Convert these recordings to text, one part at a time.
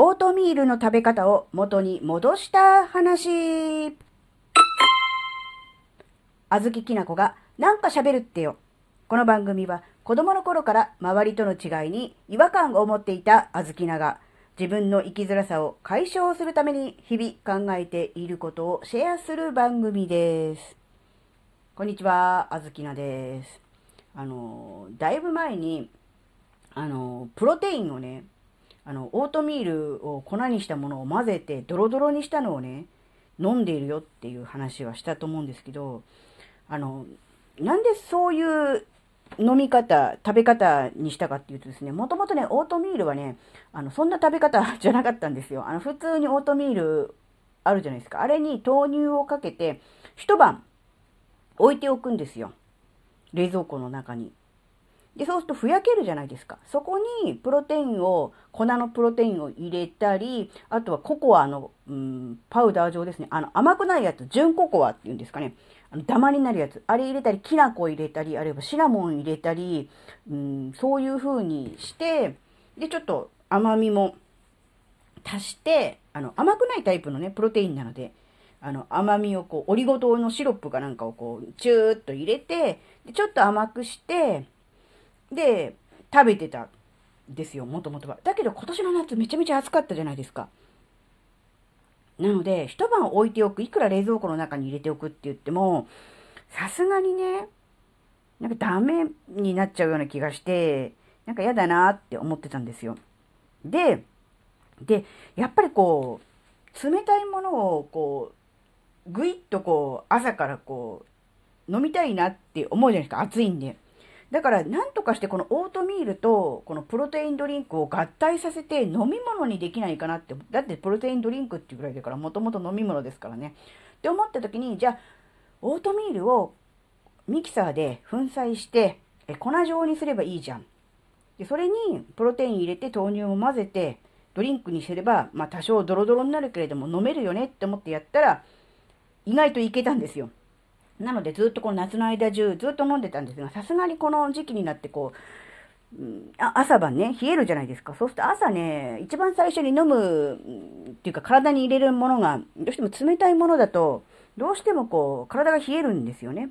オートミールの食べ方を元に戻した話。あずききなこがなんか喋るってよ。この番組は子供の頃から周りとの違いに違和感を持っていたあずきなが自分の生きづらさを解消するために日々考えていることをシェアする番組です。こんにちは、あずきなです。あの、だいぶ前に、あの、プロテインをね、あの、オートミールを粉にしたものを混ぜてドロドロにしたのをね、飲んでいるよっていう話はしたと思うんですけど、あの、なんでそういう飲み方、食べ方にしたかっていうとですね、もともとね、オートミールはね、あの、そんな食べ方じゃなかったんですよ。あの、普通にオートミールあるじゃないですか。あれに豆乳をかけて、一晩置いておくんですよ。冷蔵庫の中に。で、そうするとふやけるじゃないですか。そこにプロテインを、粉のプロテインを入れたり、あとはココアの、うん、パウダー状ですね。あの、甘くないやつ、純ココアっていうんですかね。あの、ダマになるやつ。あれ入れたり、きな粉入れたり、あるいはシナモン入れたり、うん、そういう風にして、で、ちょっと甘みも足して、あの、甘くないタイプのね、プロテインなので、あの、甘みをこう、オリゴ糖のシロップかなんかをこう、チューッと入れて、でちょっと甘くして、で、食べてたんですよ、もともとは。だけど今年の夏めちゃめちゃ暑かったじゃないですか。なので、一晩置いておく、いくら冷蔵庫の中に入れておくって言っても、さすがにね、なんかダメになっちゃうような気がして、なんか嫌だなって思ってたんですよ。で、で、やっぱりこう、冷たいものをこう、ぐいっとこう、朝からこう、飲みたいなって思うじゃないですか、暑いんで。だから、なんとかしてこのオートミールと、このプロテインドリンクを合体させて飲み物にできないかなって。だってプロテインドリンクっていうぐらいだから、もともと飲み物ですからね。って思った時に、じゃあ、オートミールをミキサーで粉砕して、え粉状にすればいいじゃん。で、それにプロテイン入れて豆乳を混ぜて、ドリンクにすれば、まあ多少ドロドロになるけれども飲めるよねって思ってやったら、意外といけたんですよ。なのでずっとこの夏の間中ずっと飲んでたんですが、さすがにこの時期になってこう、うん、あ朝晩ね、冷えるじゃないですか。そうすると朝ね、一番最初に飲むっていうか体に入れるものが、どうしても冷たいものだと、どうしてもこう、体が冷えるんですよね。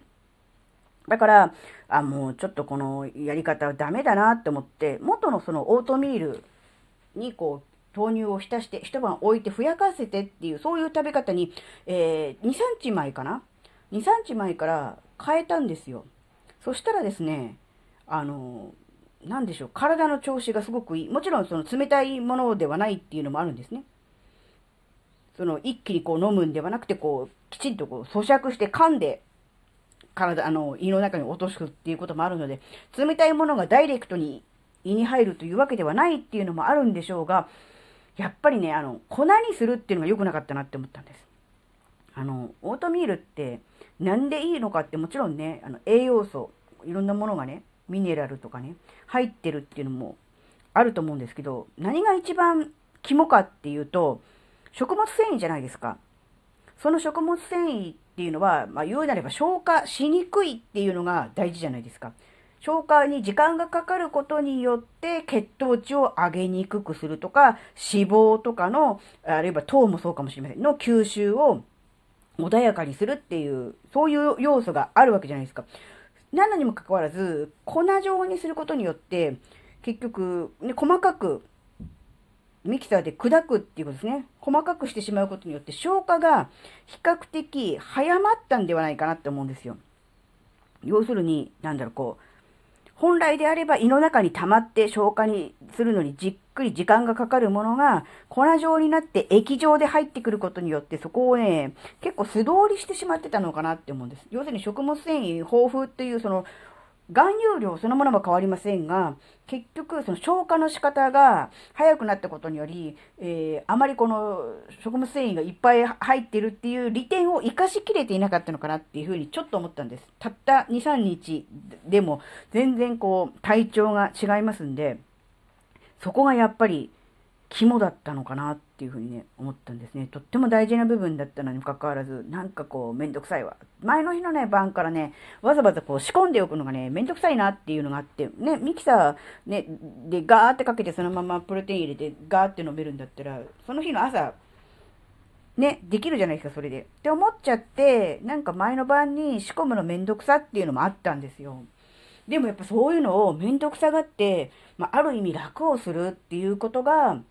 だから、あ、もうちょっとこのやり方はダメだなって思って、元のそのオートミールにこう、豆乳を浸して一晩置いてふやかせてっていう、そういう食べ方に、えー、2、3日前かな2、3日前から変えたんですよ。そしたらですね、あの、なんでしょう、体の調子がすごくいい。もちろんその冷たいものではないっていうのもあるんですね。その一気にこう飲むんではなくて、こう、きちんとこう咀嚼して噛んで、体、あの、胃の中に落とすっていうこともあるので、冷たいものがダイレクトに胃に入るというわけではないっていうのもあるんでしょうが、やっぱりね、あの、粉にするっていうのが良くなかったなって思ったんです。あの、オートミールって、なんでいいのかってもちろんね、あの栄養素、いろんなものがね、ミネラルとかね、入ってるっていうのもあると思うんですけど、何が一番肝かっていうと、食物繊維じゃないですか。その食物繊維っていうのは、まあ、言うなれば消化しにくいっていうのが大事じゃないですか。消化に時間がかかることによって血糖値を上げにくくするとか、脂肪とかの、あるいは糖もそうかもしれません、の吸収を穏やかにするっていう、そういう要素があるわけじゃないですか。なのにもかかわらず、粉状にすることによって、結局、ね、細かく、ミキサーで砕くっていうことですね。細かくしてしまうことによって、消化が比較的早まったんではないかなって思うんですよ。要するに、なんだろう、こう、本来であれば胃の中に溜まって消化にするのにじっくり時間がかかるものが粉状になって液状で入ってくることによってそこをね、結構素通りしてしまってたのかなって思うんです。要するに食物繊維豊富っていうその含有量そのものも変わりませんが、結局その消化の仕方が早くなったことにより、えー、あまりこの食物繊維がいっぱい入ってるっていう利点を活かしきれていなかったのかなっていうふうにちょっと思ったんです。たった2、3日でも全然こう体調が違いますんで、そこがやっぱり肝だったのかなっていうふうにね、思ったんですね。とっても大事な部分だったのにもかかわらず、なんかこう、めんどくさいわ。前の日のね、晩からね、わざわざこう仕込んでおくのがね、めんどくさいなっていうのがあって、ね、ミキサー、ね、でガーってかけてそのままプロテイン入れてガーって飲めるんだったら、その日の朝、ね、できるじゃないですか、それで。って思っちゃって、なんか前の晩に仕込むのめんどくさっていうのもあったんですよ。でもやっぱそういうのを面倒くさがって、まあ、ある意味楽をするっていうことが、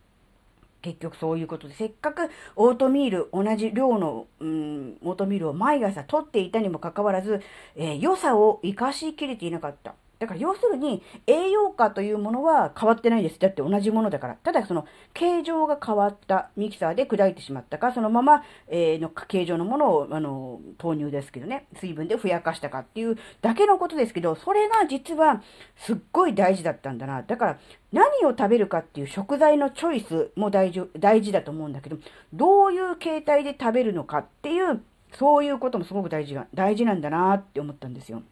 結局そういうことで、せっかくオートミール、同じ量の、うん、オートミールを毎朝取っていたにもかかわらず、えー、良さを活かしきれていなかった。だから要するに栄養価というものは変わってないです。だって同じものだから。ただその形状が変わったミキサーで砕いてしまったか、そのまま、の形状のものをあの投入ですけどね、水分でふやかしたかっていうだけのことですけど、それが実はすっごい大事だったんだな。だから何を食べるかっていう食材のチョイスも大事大事だと思うんだけど、どういう形態で食べるのかっていう、そういうこともすごく大事が、大事なんだなって思ったんですよ。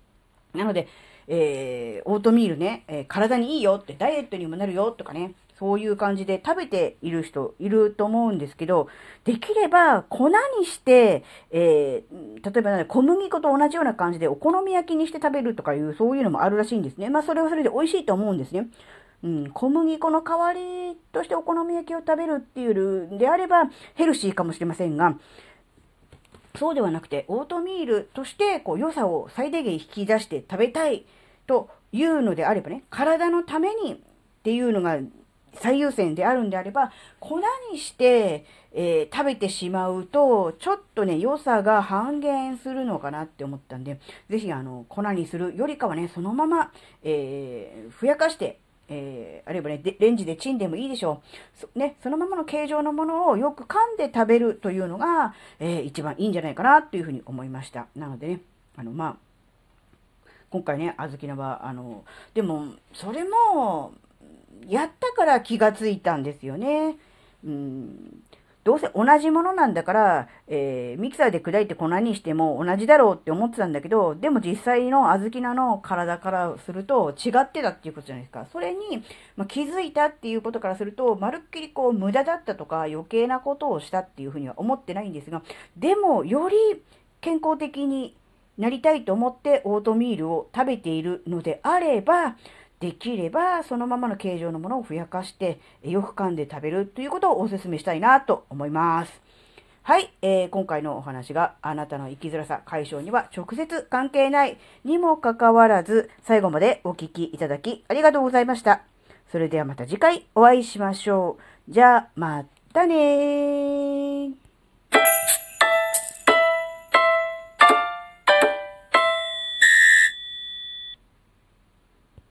なので、えー、オートミールね、えー、体にいいよって、ダイエットにもなるよとかね、そういう感じで食べている人いると思うんですけど、できれば粉にして、えー、例えば、ね、小麦粉と同じような感じでお好み焼きにして食べるとかいう、そういうのもあるらしいんですね。まあ、それはそれで美味しいと思うんですね。うん、小麦粉の代わりとしてお好み焼きを食べるっていうであればヘルシーかもしれませんが、そうではなくて、オートミールとして、こう、良さを最大限引き出して食べたいというのであればね、体のためにっていうのが最優先であるんであれば、粉にして、えー、食べてしまうと、ちょっとね、良さが半減するのかなって思ったんで、ぜひ、あの、粉にするよりかはね、そのまま、えー、ふやかしてえー、あるいはね、レンジでチンでもいいでしょう。ね、そのままの形状のものをよく噛んで食べるというのが、えー、一番いいんじゃないかなというふうに思いました。なのでね、あの、まあ、今回ね、小豆菜は、あの、でも、それも、やったから気がついたんですよね。うん、どうせ同じものなんだから、えー、ミキサーで砕いて粉にしても同じだろうって思ってたんだけど、でも実際の小豆菜の体からすると違ってたっていうことじゃないですか。それに、まあ、気づいたっていうことからすると、まるっきりこう無駄だったとか余計なことをしたっていうふうには思ってないんですが、でもより健康的になりたいと思ってオートミールを食べているのであれば、できればそのままの形状のものをふやかしてよく噛んで食べるということをお勧めしたいなと思います。はい、えー、今回のお話があなたの生きづらさ解消には直接関係ないにもかかわらず最後までお聴きいただきありがとうございました。それではまた次回お会いしましょう。じゃあ、またねー。